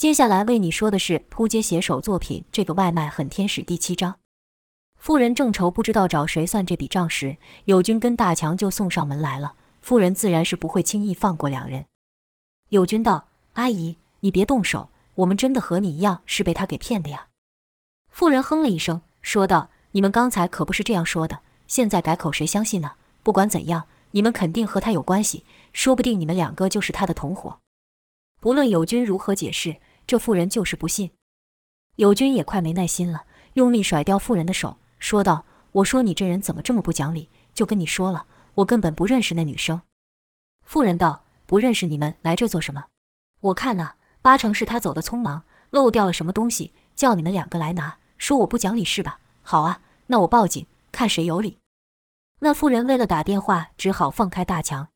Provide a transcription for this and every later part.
接下来为你说的是扑街写手作品《这个外卖很天使》第七章。富人正愁不知道找谁算这笔账时，友军跟大强就送上门来了。富人自然是不会轻易放过两人。友军道：“阿姨，你别动手，我们真的和你一样是被他给骗的呀。”富人哼了一声，说道：“你们刚才可不是这样说的，现在改口谁相信呢？不管怎样，你们肯定和他有关系，说不定你们两个就是他的同伙。”不论友军如何解释，这妇人就是不信。友军也快没耐心了，用力甩掉妇人的手，说道：“我说你这人怎么这么不讲理？就跟你说了，我根本不认识那女生。”妇人道：“不认识你们来这做什么？我看呐，八成是他走得匆忙，漏掉了什么东西，叫你们两个来拿。说我不讲理是吧？好啊，那我报警，看谁有理。”那妇人为了打电话，只好放开大强。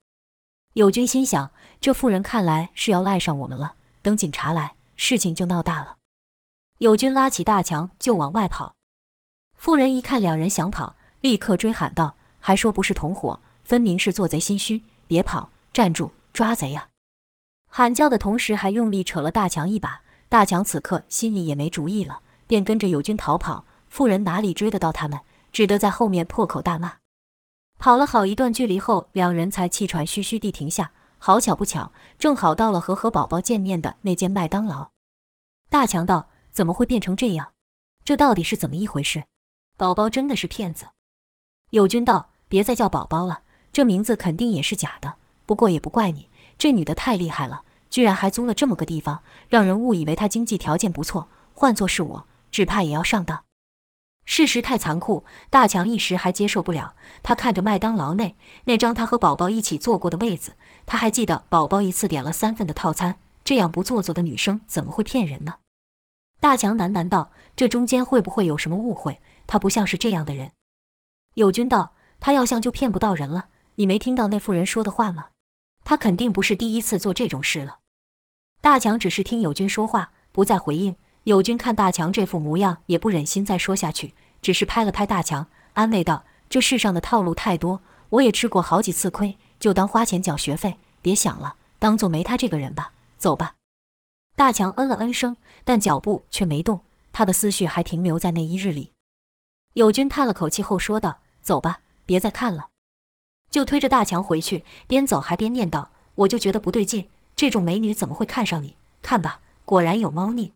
友军心想：这妇人看来是要赖上我们了。等警察来，事情就闹大了。友军拉起大强就往外跑。妇人一看两人想跑，立刻追喊道：“还说不是同伙，分明是做贼心虚！别跑，站住，抓贼呀！”喊叫的同时，还用力扯了大强一把。大强此刻心里也没主意了，便跟着友军逃跑。妇人哪里追得到他们，只得在后面破口大骂。跑了好一段距离后，两人才气喘吁吁地停下。好巧不巧，正好到了和和宝宝见面的那间麦当劳。大强道：“怎么会变成这样？这到底是怎么一回事？宝宝真的是骗子？”友军道：“别再叫宝宝了，这名字肯定也是假的。不过也不怪你，这女的太厉害了，居然还租了这么个地方，让人误以为她经济条件不错。换作是我，只怕也要上当。”事实太残酷，大强一时还接受不了。他看着麦当劳内那张他和宝宝一起坐过的位子，他还记得宝宝一次点了三份的套餐。这样不做作的女生怎么会骗人呢？大强喃喃道：“这中间会不会有什么误会？他不像是这样的人。”友军道：“他要像就骗不到人了。你没听到那妇人说的话吗？他肯定不是第一次做这种事了。”大强只是听友军说话，不再回应。友军看大强这副模样，也不忍心再说下去，只是拍了拍大强，安慰道：“这世上的套路太多，我也吃过好几次亏，就当花钱缴学费，别想了，当做没他这个人吧。走吧。”大强嗯了嗯声，但脚步却没动，他的思绪还停留在那一日里。友军叹了口气后说道：“走吧，别再看了。”就推着大强回去，边走还边念叨：“我就觉得不对劲，这种美女怎么会看上你？看吧，果然有猫腻。”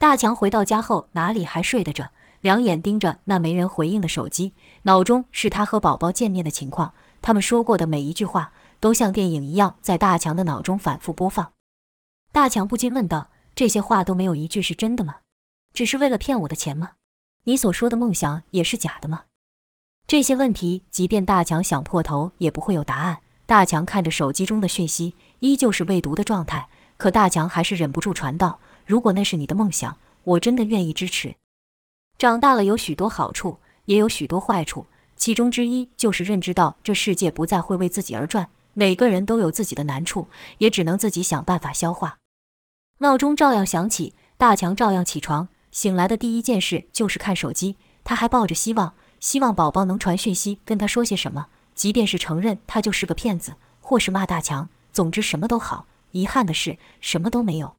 大强回到家后，哪里还睡得着？两眼盯着那没人回应的手机，脑中是他和宝宝见面的情况。他们说过的每一句话，都像电影一样在大强的脑中反复播放。大强不禁问道：“这些话都没有一句是真的吗？只是为了骗我的钱吗？你所说的梦想也是假的吗？”这些问题，即便大强想破头，也不会有答案。大强看着手机中的讯息，依旧是未读的状态，可大强还是忍不住传道。如果那是你的梦想，我真的愿意支持。长大了有许多好处，也有许多坏处，其中之一就是认知到这世界不再会为自己而转，每个人都有自己的难处，也只能自己想办法消化。闹钟照样响起，大强照样起床，醒来的第一件事就是看手机。他还抱着希望，希望宝宝能传讯息跟他说些什么，即便是承认他就是个骗子，或是骂大强，总之什么都好。遗憾的是，什么都没有。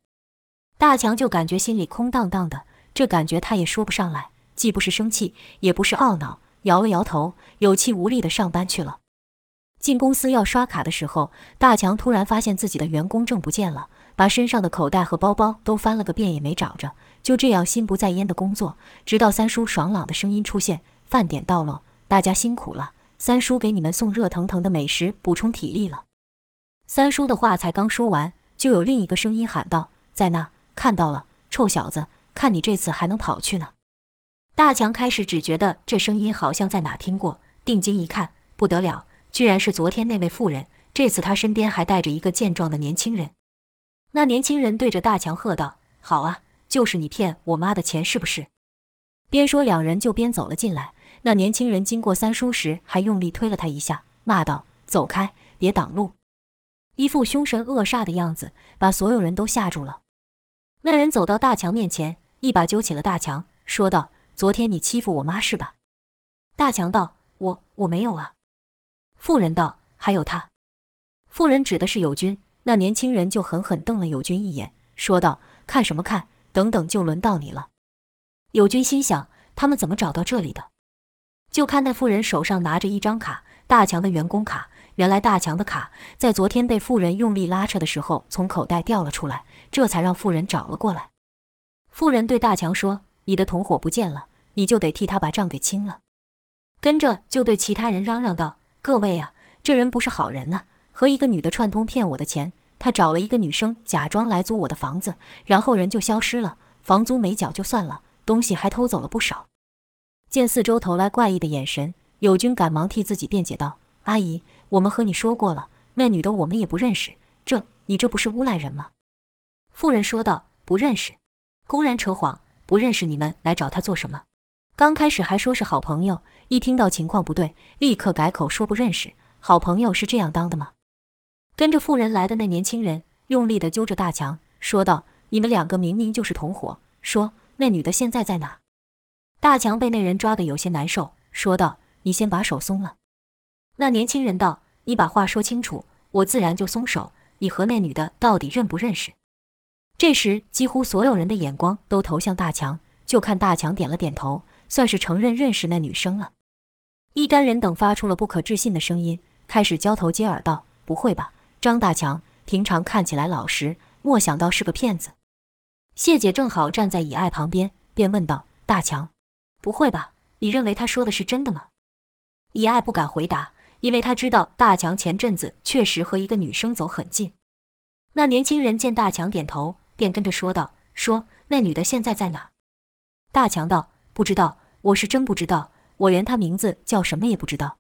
大强就感觉心里空荡荡的，这感觉他也说不上来，既不是生气，也不是懊恼，摇了摇头，有气无力地上班去了。进公司要刷卡的时候，大强突然发现自己的员工证不见了，把身上的口袋和包包都翻了个遍也没找着，就这样心不在焉地工作，直到三叔爽朗的声音出现：“饭点到了，大家辛苦了，三叔给你们送热腾腾的美食补充体力了。”三叔的话才刚说完，就有另一个声音喊道：“在那。”看到了，臭小子，看你这次还能跑去呢！大强开始只觉得这声音好像在哪听过，定睛一看，不得了，居然是昨天那位妇人。这次他身边还带着一个健壮的年轻人。那年轻人对着大强喝道：“好啊，就是你骗我妈的钱是不是？”边说，两人就边走了进来。那年轻人经过三叔时，还用力推了他一下，骂道：“走开，别挡路！”一副凶神恶煞的样子，把所有人都吓住了。那人走到大强面前，一把揪起了大强，说道：“昨天你欺负我妈是吧？”大强道：“我我没有啊。”妇人道：“还有他。”妇人指的是友军。那年轻人就狠狠瞪了友军一眼，说道：“看什么看？等等，就轮到你了。”友军心想：他们怎么找到这里的？就看那妇人手上拿着一张卡，大强的员工卡。原来大强的卡在昨天被妇人用力拉扯的时候从口袋掉了出来，这才让妇人找了过来。妇人对大强说：“你的同伙不见了，你就得替他把账给清了。”跟着就对其他人嚷嚷道：“各位啊，这人不是好人呐，和一个女的串通骗我的钱。他找了一个女生假装来租我的房子，然后人就消失了，房租没缴就算了，东西还偷走了不少。”见四周投来怪异的眼神，友军赶忙替自己辩解道：“阿姨。”我们和你说过了，那女的我们也不认识。这你这不是诬赖人吗？妇人说道：“不认识，公然扯谎，不认识你们来找他做什么？刚开始还说是好朋友，一听到情况不对，立刻改口说不认识。好朋友是这样当的吗？”跟着妇人来的那年轻人用力地揪着大强，说道：“你们两个明明就是同伙，说那女的现在在哪？”大强被那人抓得有些难受，说道：“你先把手松了。”那年轻人道：“你把话说清楚，我自然就松手。你和那女的到底认不认识？”这时，几乎所有人的眼光都投向大强，就看大强点了点头，算是承认认识那女生了。一干人等发出了不可置信的声音，开始交头接耳道：“不会吧，张大强平常看起来老实，没想到是个骗子。”谢姐正好站在以爱旁边，便问道：“大强，不会吧？你认为他说的是真的吗？”以爱不敢回答。因为他知道大强前阵子确实和一个女生走很近。那年轻人见大强点头，便跟着说道：“说那女的现在在哪？”大强道：“不知道，我是真不知道，我连她名字叫什么也不知道。”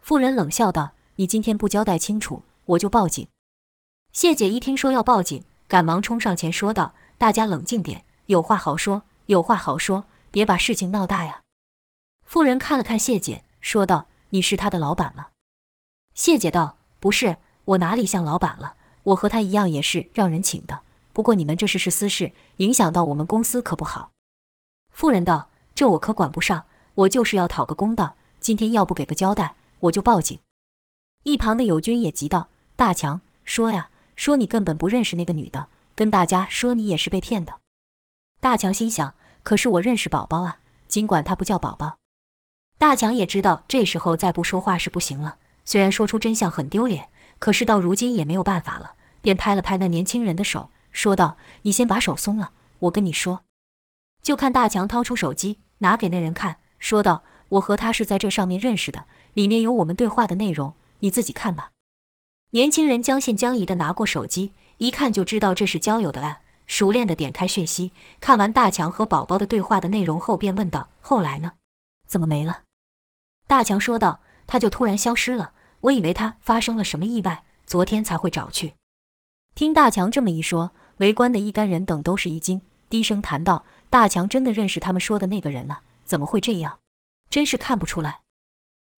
妇人冷笑道：“你今天不交代清楚，我就报警。”谢姐一听说要报警，赶忙冲上前说道：“大家冷静点，有话好说，有话好说，别把事情闹大呀。”妇人看了看谢姐，说道。你是他的老板了？谢姐道：“不是，我哪里像老板了？我和他一样，也是让人请的。不过你们这事是私事，影响到我们公司可不好。”妇人道：“这我可管不上，我就是要讨个公道。今天要不给个交代，我就报警。”一旁的友军也急道：“大强，说呀，说你根本不认识那个女的，跟大家说你也是被骗的。”大强心想：“可是我认识宝宝啊，尽管他不叫宝宝。”大强也知道，这时候再不说话是不行了。虽然说出真相很丢脸，可是到如今也没有办法了，便拍了拍那年轻人的手，说道：“你先把手松了，我跟你说。”就看大强掏出手机，拿给那人看，说道：“我和他是在这上面认识的，里面有我们对话的内容，你自己看吧。”年轻人将信将疑地拿过手机，一看就知道这是交友的案，熟练地点开讯息，看完大强和宝宝的对话的内容后，便问道：“后来呢？怎么没了？”大强说道：“他就突然消失了，我以为他发生了什么意外，昨天才会找去。”听大强这么一说，围观的一干人等都是一惊，低声谈道：“大强真的认识他们说的那个人了？怎么会这样？真是看不出来。”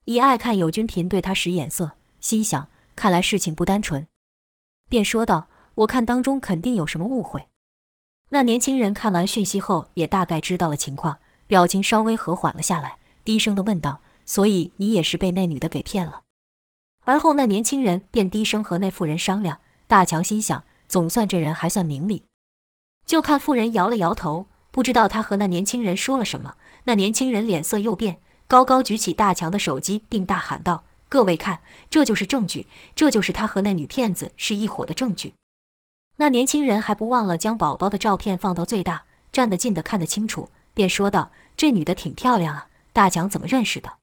以爱看友军频对他使眼色，心想：看来事情不单纯，便说道：“我看当中肯定有什么误会。”那年轻人看完讯息后，也大概知道了情况，表情稍微和缓了下来，低声的问道。所以你也是被那女的给骗了。而后那年轻人便低声和那妇人商量。大强心想，总算这人还算明理。就看妇人摇了摇头，不知道他和那年轻人说了什么。那年轻人脸色又变，高高举起大强的手机，并大喊道：“各位看，这就是证据，这就是他和那女骗子是一伙的证据。”那年轻人还不忘了将宝宝的照片放到最大，站得近的看得清楚，便说道：“这女的挺漂亮啊，大强怎么认识的？”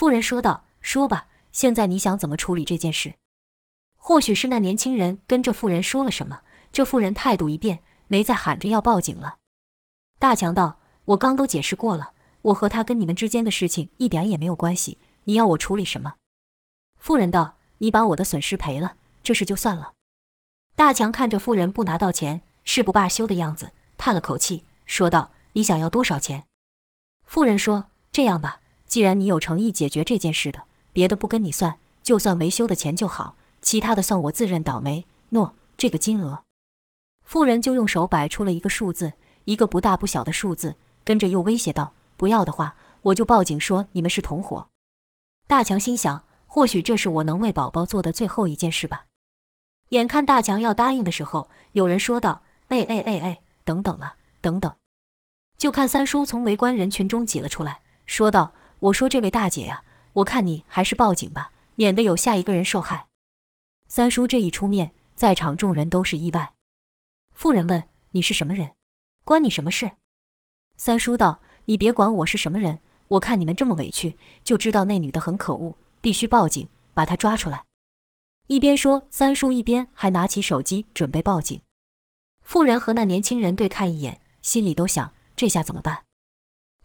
妇人说道：“说吧，现在你想怎么处理这件事？”或许是那年轻人跟这妇人说了什么，这妇人态度一变，没再喊着要报警了。大强道：“我刚都解释过了，我和他跟你们之间的事情一点也没有关系。你要我处理什么？”妇人道：“你把我的损失赔了，这事就算了。”大强看着妇人不拿到钱誓不罢休的样子，叹了口气，说道：“你想要多少钱？”妇人说：“这样吧。”既然你有诚意解决这件事的，别的不跟你算，就算维修的钱就好，其他的算我自认倒霉。诺，这个金额。妇人就用手摆出了一个数字，一个不大不小的数字，跟着又威胁道：“不要的话，我就报警说你们是同伙。”大强心想，或许这是我能为宝宝做的最后一件事吧。眼看大强要答应的时候，有人说道：“哎哎哎哎，等等了，等等！就看三叔从围观人群中挤了出来，说道：“我说这位大姐呀，我看你还是报警吧，免得有下一个人受害。”三叔这一出面，在场众人都是意外。妇人问：“你是什么人？关你什么事？”三叔道：“你别管我是什么人，我看你们这么委屈，就知道那女的很可恶，必须报警，把她抓出来。”一边说，三叔一边还拿起手机准备报警。妇人和那年轻人对看一眼，心里都想：这下怎么办？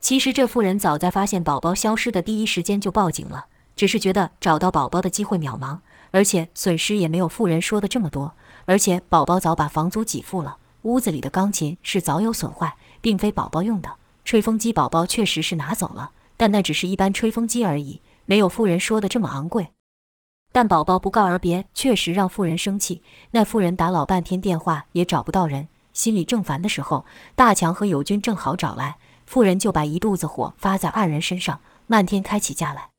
其实这妇人早在发现宝宝消失的第一时间就报警了，只是觉得找到宝宝的机会渺茫，而且损失也没有妇人说的这么多。而且宝宝早把房租给付了，屋子里的钢琴是早有损坏，并非宝宝用的。吹风机宝宝确实是拿走了，但那只是一般吹风机而已，没有妇人说的这么昂贵。但宝宝不告而别，确实让妇人生气。那妇人打老半天电话也找不到人，心里正烦的时候，大强和友军正好找来，妇人就把一肚子火发在二人身上，漫天开起架来。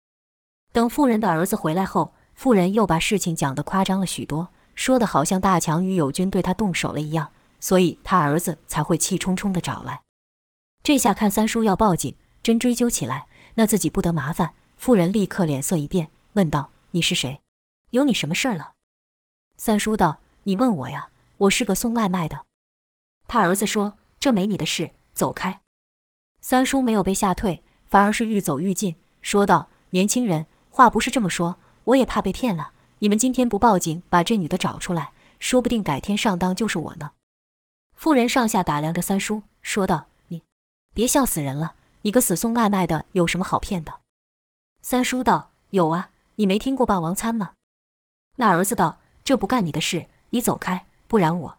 等妇人的儿子回来后，妇人又把事情讲得夸张了许多，说的好像大强与友军对他动手了一样，所以他儿子才会气冲冲地找来。这下看三叔要报警，真追究起来，那自己不得麻烦。妇人立刻脸色一变，问道：“你是谁？”有你什么事儿了？三叔道：“你问我呀，我是个送外卖的。”他儿子说：“这没你的事，走开。”三叔没有被吓退，反而是愈走愈近，说道：“年轻人，话不是这么说，我也怕被骗了。你们今天不报警，把这女的找出来，说不定改天上当就是我呢。”妇人上下打量着三叔，说道：“你别笑死人了，你个死送外卖的有什么好骗的？”三叔道：“有啊，你没听过霸王餐吗？”那儿子道：“这不干你的事，你走开，不然我。”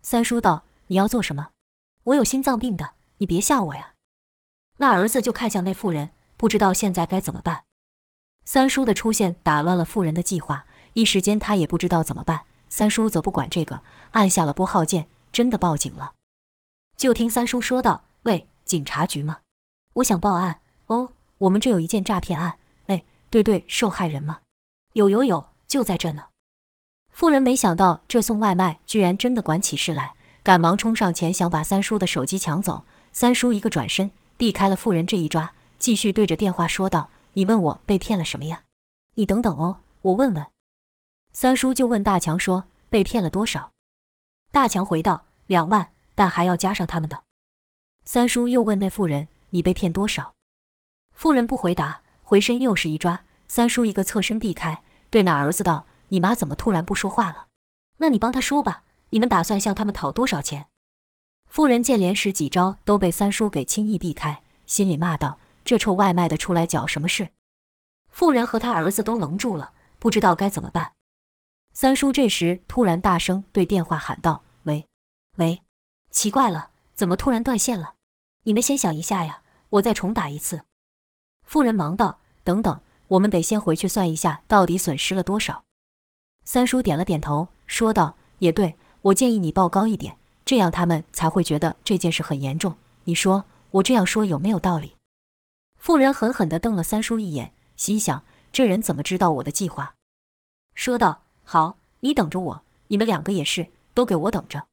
三叔道：“你要做什么？我有心脏病的，你别吓我呀。”那儿子就看向那妇人，不知道现在该怎么办。三叔的出现打乱了妇人的计划，一时间他也不知道怎么办。三叔则不管这个，按下了拨号键，真的报警了。就听三叔说道：“喂，警察局吗？我想报案。哦，我们这有一件诈骗案。哎，对对，受害人吗？有有有。”就在这呢，妇人没想到这送外卖居然真的管起事来，赶忙冲上前想把三叔的手机抢走。三叔一个转身避开了妇人这一抓，继续对着电话说道：“你问我被骗了什么呀？你等等哦，我问问。”三叔就问大强说：“被骗了多少？”大强回道：“两万，但还要加上他们的。”三叔又问那妇人：“你被骗多少？”妇人不回答，回身又是一抓，三叔一个侧身避开。对那儿子道：“你妈怎么突然不说话了？那你帮她说吧。你们打算向他们讨多少钱？”妇人见连使几招都被三叔给轻易避开，心里骂道：“这臭外卖的出来搅什么事？”妇人和他儿子都愣住了，不知道该怎么办。三叔这时突然大声对电话喊道：“喂，喂，奇怪了，怎么突然断线了？你们先想一下呀，我再重打一次。”妇人忙道：“等等。”我们得先回去算一下，到底损失了多少。三叔点了点头，说道：“也对，我建议你报高一点，这样他们才会觉得这件事很严重。你说我这样说有没有道理？”妇人狠狠地瞪了三叔一眼，心想：这人怎么知道我的计划？说道：“好，你等着我，你们两个也是，都给我等着。”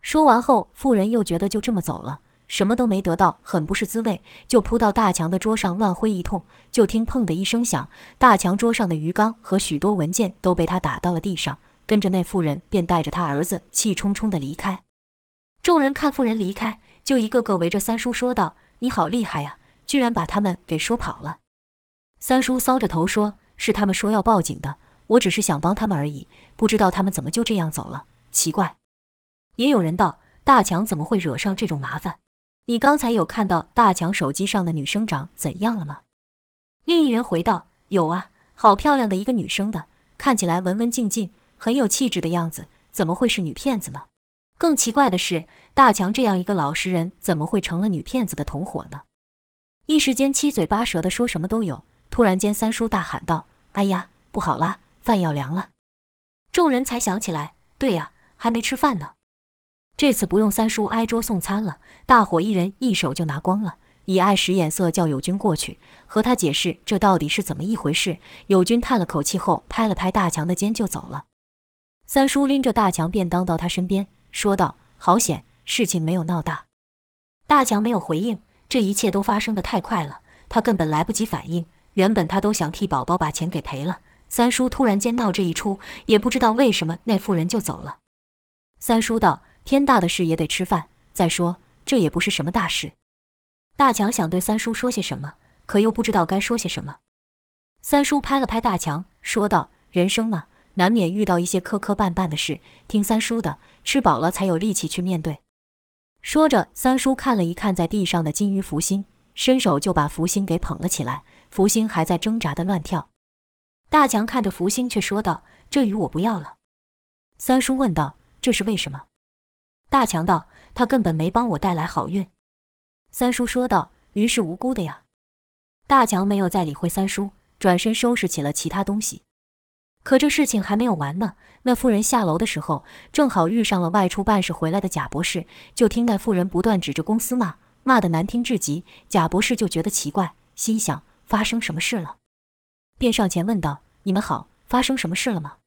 说完后，妇人又觉得就这么走了。什么都没得到，很不是滋味，就扑到大强的桌上乱挥一通。就听“砰”的一声响，大强桌上的鱼缸和许多文件都被他打到了地上。跟着那妇人便带着他儿子气冲冲地离开。众人看妇人离开，就一个个围着三叔说道：“你好厉害呀，居然把他们给说跑了。”三叔搔着头说：“是他们说要报警的，我只是想帮他们而已，不知道他们怎么就这样走了，奇怪。”也有人道：“大强怎么会惹上这种麻烦？”你刚才有看到大强手机上的女生长怎样了吗？另一人回道：“有啊，好漂亮的一个女生的，看起来文文静静，很有气质的样子，怎么会是女骗子呢？更奇怪的是，大强这样一个老实人，怎么会成了女骗子的同伙呢？”一时间七嘴八舌的说什么都有。突然间，三叔大喊道：“哎呀，不好啦，饭要凉了！”众人才想起来，对呀，还没吃饭呢。这次不用三叔挨桌送餐了，大伙一人一手就拿光了。以爱使眼色叫友军过去和他解释这到底是怎么一回事。友军叹了口气后，拍了拍大强的肩就走了。三叔拎着大强便当到他身边，说道：“好险，事情没有闹大。大强没有回应，这一切都发生的太快了，他根本来不及反应。原本他都想替宝宝把钱给赔了，三叔突然间闹这一出，也不知道为什么那妇人就走了。三叔道：“天大的事也得吃饭，再说这也不是什么大事。”大强想对三叔说些什么，可又不知道该说些什么。三叔拍了拍大强，说道：“人生嘛，难免遇到一些磕磕绊绊的事，听三叔的，吃饱了才有力气去面对。”说着，三叔看了一看在地上的金鱼福星，伸手就把福星给捧了起来。福星还在挣扎的乱跳。大强看着福星，却说道：“这鱼我不要了。”三叔问道：“这是为什么？”大强道：“他根本没帮我带来好运。”三叔说道：“鱼是无辜的呀。”大强没有再理会三叔，转身收拾起了其他东西。可这事情还没有完呢。那妇人下楼的时候，正好遇上了外出办事回来的贾博士，就听那妇人不断指着公司骂，骂得难听至极。贾博士就觉得奇怪，心想发生什么事了，便上前问道：“你们好，发生什么事了吗？”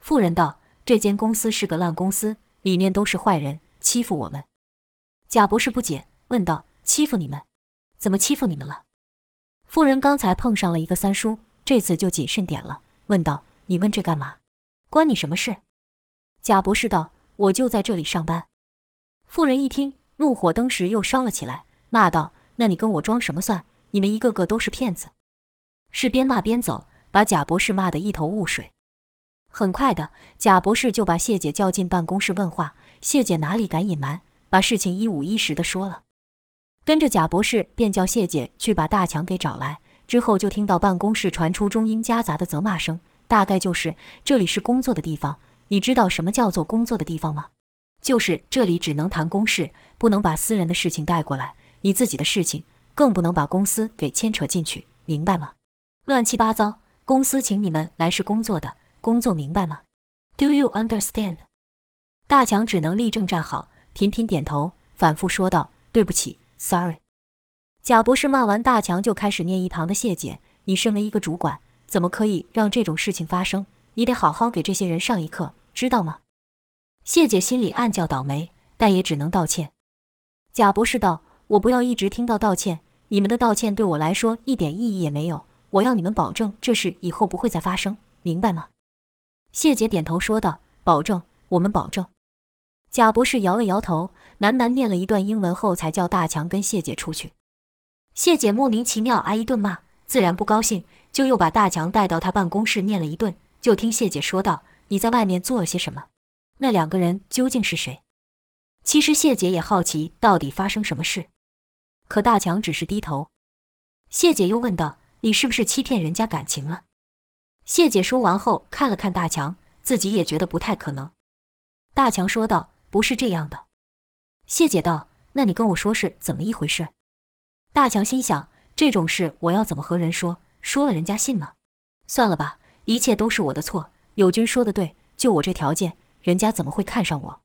妇人道：“这间公司是个烂公司，里面都是坏人，欺负我们。”贾博士不解，问道：“欺负你们？怎么欺负你们了？”妇人刚才碰上了一个三叔，这次就谨慎点了，问道。你问这干嘛？关你什么事？贾博士道：“我就在这里上班。”妇人一听，怒火登时又烧了起来，骂道：“那你跟我装什么蒜？你们一个个都是骗子！”是边骂边走，把贾博士骂得一头雾水。很快的，贾博士就把谢姐叫进办公室问话。谢姐哪里敢隐瞒，把事情一五一十的说了。跟着贾博士便叫谢姐去把大强给找来。之后就听到办公室传出中英夹杂的责骂声。大概就是这里是工作的地方，你知道什么叫做工作的地方吗？就是这里只能谈公事，不能把私人的事情带过来，你自己的事情更不能把公司给牵扯进去，明白吗？乱七八糟，公司请你们来是工作的，工作明白吗？Do you understand？大强只能立正站好，频频点头，反复说道：“对不起，sorry。”贾博士骂完大强，就开始念一旁的谢姐：“你身为一个主管。”怎么可以让这种事情发生？你得好好给这些人上一课，知道吗？谢姐心里暗叫倒霉，但也只能道歉。贾博士道：“我不要一直听到道歉，你们的道歉对我来说一点意义也没有。我要你们保证这事以后不会再发生，明白吗？”谢姐点头说道：“保证，我们保证。”贾博士摇了摇头，喃喃念了一段英文后，才叫大强跟谢姐出去。谢姐莫名其妙挨一顿骂，自然不高兴。就又把大强带到他办公室念了一顿，就听谢姐说道：“你在外面做了些什么？那两个人究竟是谁？”其实谢姐也好奇到底发生什么事，可大强只是低头。谢姐又问道：“你是不是欺骗人家感情了？”谢姐说完后看了看大强，自己也觉得不太可能。大强说道：“不是这样的。”谢姐道：“那你跟我说是怎么一回事？”大强心想：这种事我要怎么和人说？说了人家信吗？算了吧，一切都是我的错。友军说的对，就我这条件，人家怎么会看上我？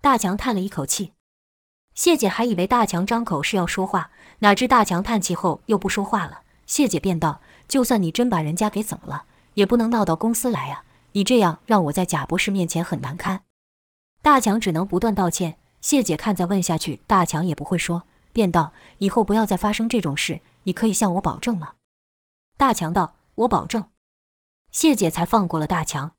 大强叹了一口气。谢姐还以为大强张口是要说话，哪知大强叹气后又不说话了。谢姐便道：“就算你真把人家给怎么了，也不能闹到公司来呀！你这样让我在贾博士面前很难堪。”大强只能不断道歉。谢姐看再问下去，大强也不会说，便道：“以后不要再发生这种事，你可以向我保证吗？”大强道：“我保证。”谢姐才放过了大强。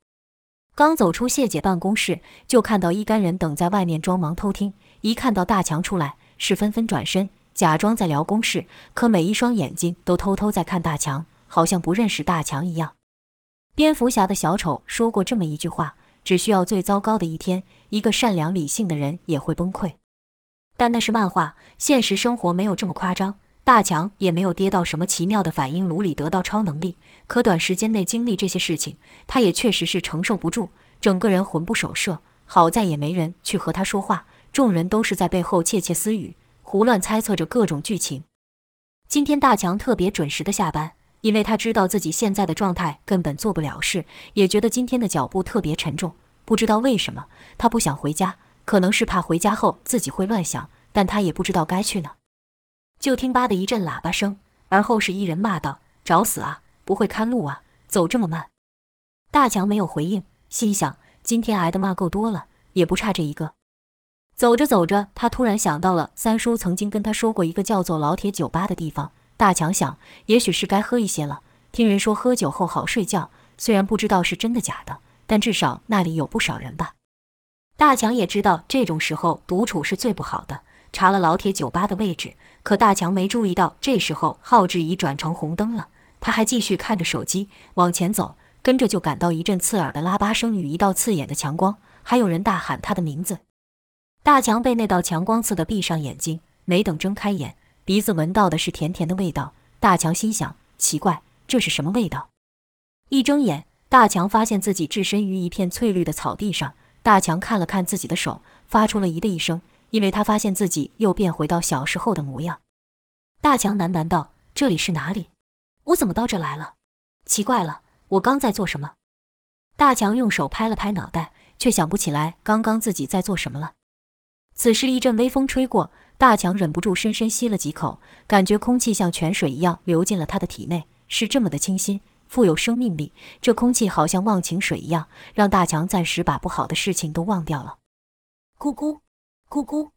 刚走出谢姐办公室，就看到一干人等在外面装忙偷听。一看到大强出来，是纷纷转身，假装在聊公事，可每一双眼睛都偷偷在看大强，好像不认识大强一样。蝙蝠侠的小丑说过这么一句话：“只需要最糟糕的一天，一个善良理性的人也会崩溃。”但那是漫画，现实生活没有这么夸张。大强也没有跌到什么奇妙的反应炉里得到超能力，可短时间内经历这些事情，他也确实是承受不住，整个人魂不守舍。好在也没人去和他说话，众人都是在背后窃窃私语，胡乱猜测着各种剧情。今天大强特别准时的下班，因为他知道自己现在的状态根本做不了事，也觉得今天的脚步特别沉重。不知道为什么，他不想回家，可能是怕回家后自己会乱想，但他也不知道该去哪。就听“吧”的一阵喇叭声，而后是一人骂道：“找死啊！不会看路啊！走这么慢！”大强没有回应，心想：今天挨的骂够多了，也不差这一个。走着走着，他突然想到了三叔曾经跟他说过一个叫做老铁酒吧的地方。大强想，也许是该喝一些了。听人说喝酒后好睡觉，虽然不知道是真的假的，但至少那里有不少人吧。大强也知道这种时候独处是最不好的。查了老铁酒吧的位置，可大强没注意到，这时候号志已转成红灯了。他还继续看着手机往前走，跟着就感到一阵刺耳的喇叭声与一道刺眼的强光，还有人大喊他的名字。大强被那道强光刺得闭上眼睛，没等睁开眼，鼻子闻到的是甜甜的味道。大强心想：奇怪，这是什么味道？一睁眼，大强发现自己置身于一片翠绿的草地上。大强看了看自己的手，发出了咦的一声，因为他发现自己又变回到小时候的模样。大强喃喃道：“这里是哪里？我怎么到这来了？奇怪了，我刚在做什么？”大强用手拍了拍脑袋，却想不起来刚刚自己在做什么了。此时，一阵微风吹过，大强忍不住深深吸了几口，感觉空气像泉水一样流进了他的体内，是这么的清新，富有生命力。这空气好像忘情水一样，让大强暂时把不好的事情都忘掉了。咕咕，咕咕，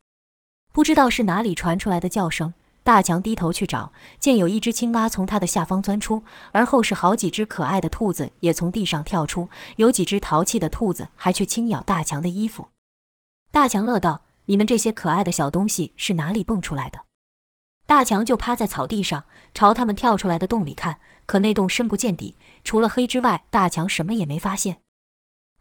不知道是哪里传出来的叫声。大强低头去找，见有一只青蛙从他的下方钻出，而后是好几只可爱的兔子也从地上跳出，有几只淘气的兔子还去轻咬大强的衣服。大强乐道。你们这些可爱的小东西是哪里蹦出来的？大强就趴在草地上，朝他们跳出来的洞里看，可那洞深不见底，除了黑之外，大强什么也没发现。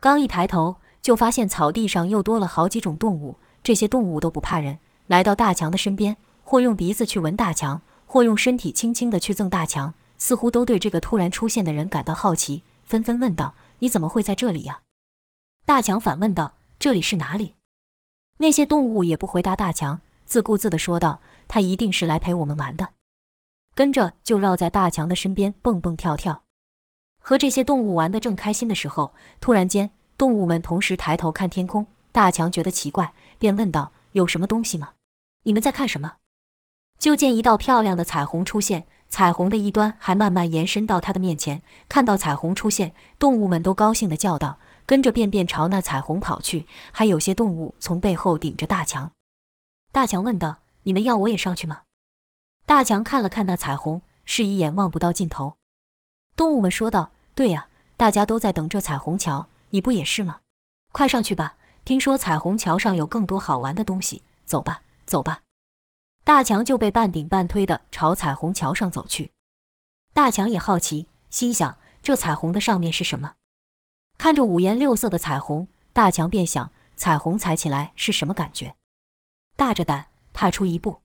刚一抬头，就发现草地上又多了好几种动物，这些动物都不怕人，来到大强的身边，或用鼻子去闻大强，或用身体轻轻地去蹭大强，似乎都对这个突然出现的人感到好奇，纷纷问道：“你怎么会在这里呀？”大强反问道：“这里是哪里？”那些动物也不回答大强，自顾自地说道：“他一定是来陪我们玩的。”跟着就绕在大强的身边蹦蹦跳跳。和这些动物玩得正开心的时候，突然间，动物们同时抬头看天空。大强觉得奇怪，便问道：“有什么东西吗？你们在看什么？”就见一道漂亮的彩虹出现，彩虹的一端还慢慢延伸到他的面前。看到彩虹出现，动物们都高兴地叫道。跟着便便朝那彩虹跑去，还有些动物从背后顶着大强。大强问道：“你们要我也上去吗？”大强看了看那彩虹，是一眼望不到尽头。动物们说道：“对呀，大家都在等这彩虹桥，你不也是吗？快上去吧，听说彩虹桥上有更多好玩的东西。走吧，走吧。”大强就被半顶半推的朝彩虹桥上走去。大强也好奇，心想：这彩虹的上面是什么？看着五颜六色的彩虹，大强便想：彩虹踩起来是什么感觉？大着胆踏出一步，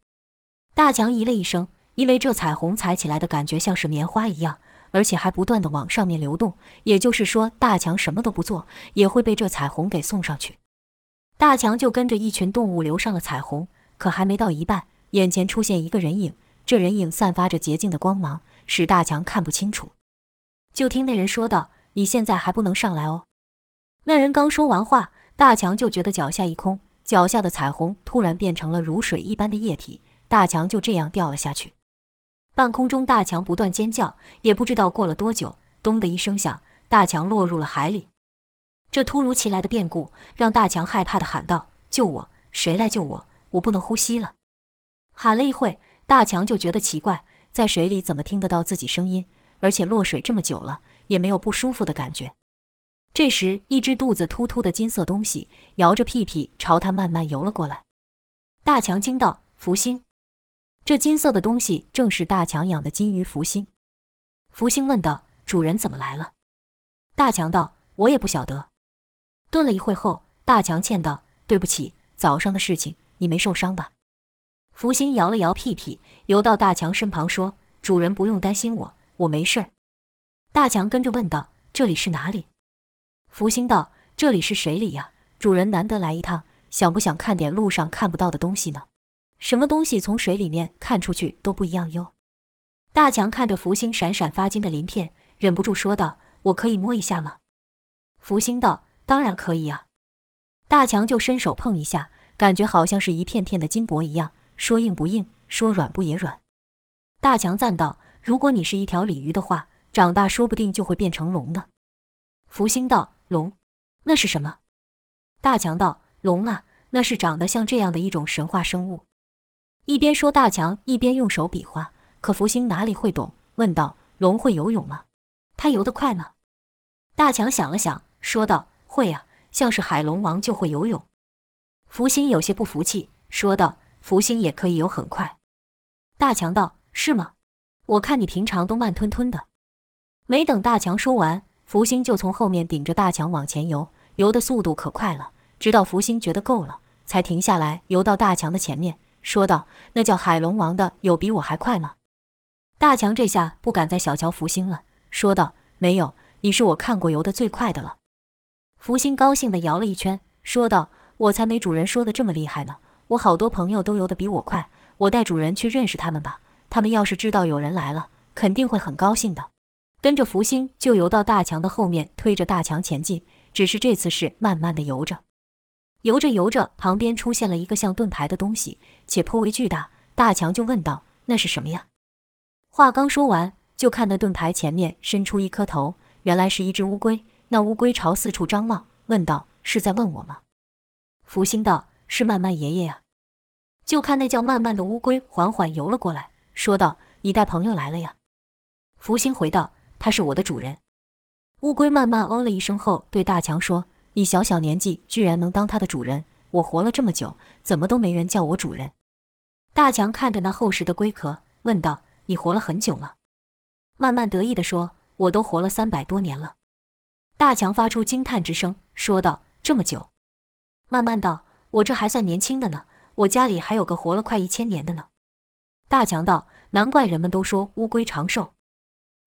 大强咦了一声，因为这彩虹踩起来的感觉像是棉花一样，而且还不断的往上面流动。也就是说，大强什么都不做，也会被这彩虹给送上去。大强就跟着一群动物流上了彩虹，可还没到一半，眼前出现一个人影，这人影散发着洁净的光芒，使大强看不清楚。就听那人说道。你现在还不能上来哦。那人刚说完话，大强就觉得脚下一空，脚下的彩虹突然变成了如水一般的液体，大强就这样掉了下去。半空中，大强不断尖叫，也不知道过了多久，咚的一声响，大强落入了海里。这突如其来的变故让大强害怕地喊道：“救我！谁来救我？我不能呼吸了！”喊了一会，大强就觉得奇怪，在水里怎么听得到自己声音？而且落水这么久了。也没有不舒服的感觉。这时，一只肚子突突的金色东西摇着屁屁朝他慢慢游了过来。大强惊道：“福星！”这金色的东西正是大强养的金鱼福星。福星问道：“主人怎么来了？”大强道：“我也不晓得。”顿了一会后，大强歉道：“对不起，早上的事情，你没受伤吧？”福星摇了摇屁屁，游到大强身旁说：“主人不用担心我，我没事儿。”大强跟着问道：“这里是哪里？”福星道：“这里是水里呀，主人难得来一趟，想不想看点路上看不到的东西呢？什么东西从水里面看出去都不一样哟。”大强看着福星闪闪发金的鳞片，忍不住说道：“我可以摸一下吗？”福星道：“当然可以啊。”大强就伸手碰一下，感觉好像是一片片的金箔一样，说硬不硬，说软不也软。大强赞道：“如果你是一条鲤鱼的话。”长大说不定就会变成龙呢。福星道：“龙，那是什么？”大强道：“龙啊，那是长得像这样的一种神话生物。一边说，大强一边用手比划。可福星哪里会懂，问道：“龙会游泳吗？它游得快吗？”大强想了想，说道：“会啊，像是海龙王就会游泳。”福星有些不服气，说道：“福星也可以游很快。”大强道：“是吗？我看你平常都慢吞吞的。”没等大强说完，福星就从后面顶着大强往前游，游的速度可快了。直到福星觉得够了，才停下来，游到大强的前面，说道：“那叫海龙王的有比我还快吗？”大强这下不敢再小瞧福星了，说道：“没有，你是我看过游得最快的了。”福星高兴地摇了一圈，说道：“我才没主人说的这么厉害呢！我好多朋友都游得比我快，我带主人去认识他们吧。他们要是知道有人来了，肯定会很高兴的。”跟着福星就游到大强的后面，推着大强前进。只是这次是慢慢地游着，游着游着，旁边出现了一个像盾牌的东西，且颇为巨大。大强就问道：“那是什么呀？”话刚说完，就看那盾牌前面伸出一颗头，原来是一只乌龟。那乌龟朝四处张望，问道：“是在问我吗？”福星道：“是慢慢爷爷呀。”就看那叫慢慢的乌龟缓缓游了过来，说道：“你带朋友来了呀？”福星回道：“他是我的主人。”乌龟慢慢哦了一声后，对大强说：“你小小年纪居然能当他的主人，我活了这么久，怎么都没人叫我主人。”大强看着那厚实的龟壳，问道。你活了很久了，慢慢得意地说：“我都活了三百多年了。”大强发出惊叹之声，说道：“这么久？”慢慢道：“我这还算年轻的呢，我家里还有个活了快一千年的呢。”大强道：“难怪人们都说乌龟长寿。”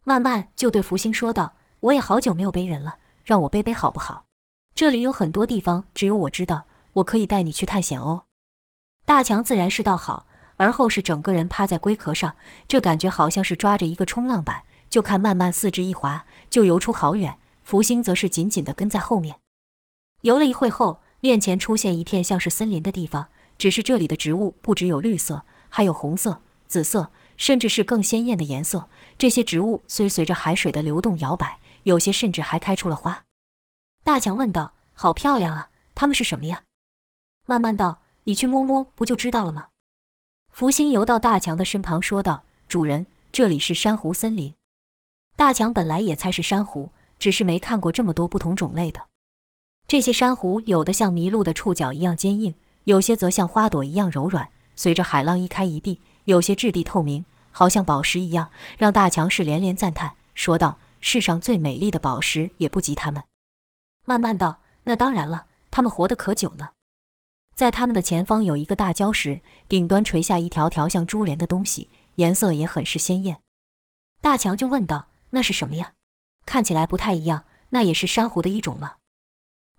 慢慢就对福星说道：“我也好久没有背人了，让我背背好不好？这里有很多地方只有我知道，我可以带你去探险哦。”大强自然是道好。而后是整个人趴在龟壳上，这感觉好像是抓着一个冲浪板，就看慢慢四肢一滑，就游出好远。福星则是紧紧地跟在后面。游了一会后，面前出现一片像是森林的地方，只是这里的植物不只有绿色，还有红色、紫色，甚至是更鲜艳的颜色。这些植物虽随着海水的流动摇摆，有些甚至还开出了花。大强问道：“好漂亮啊，它们是什么呀？”慢慢道：“你去摸摸，不就知道了吗？”福星游到大强的身旁，说道：“主人，这里是珊瑚森林。”大强本来也猜是珊瑚，只是没看过这么多不同种类的。这些珊瑚有的像麋鹿的触角一样坚硬，有些则像花朵一样柔软，随着海浪一开一闭；有些质地透明，好像宝石一样，让大强是连连赞叹，说道：“世上最美丽的宝石也不及它们。”慢慢道：“那当然了，它们活得可久了。”在他们的前方有一个大礁石，顶端垂下一条条像珠帘的东西，颜色也很是鲜艳。大强就问道：“那是什么呀？看起来不太一样，那也是珊瑚的一种吗？”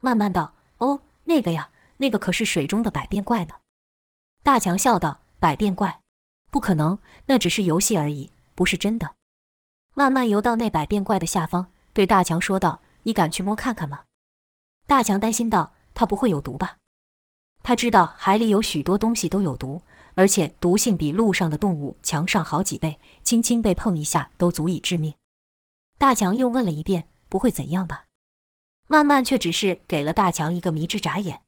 慢慢道：“哦，那个呀，那个可是水中的百变怪呢。”大强笑道：“百变怪？不可能，那只是游戏而已，不是真的。”慢慢游到那百变怪的下方，对大强说道：“你敢去摸看看吗？”大强担心道：“它不会有毒吧？”他知道海里有许多东西都有毒，而且毒性比陆上的动物强上好几倍，轻轻被碰一下都足以致命。大强又问了一遍：“不会怎样吧？”曼曼却只是给了大强一个迷之眨眼。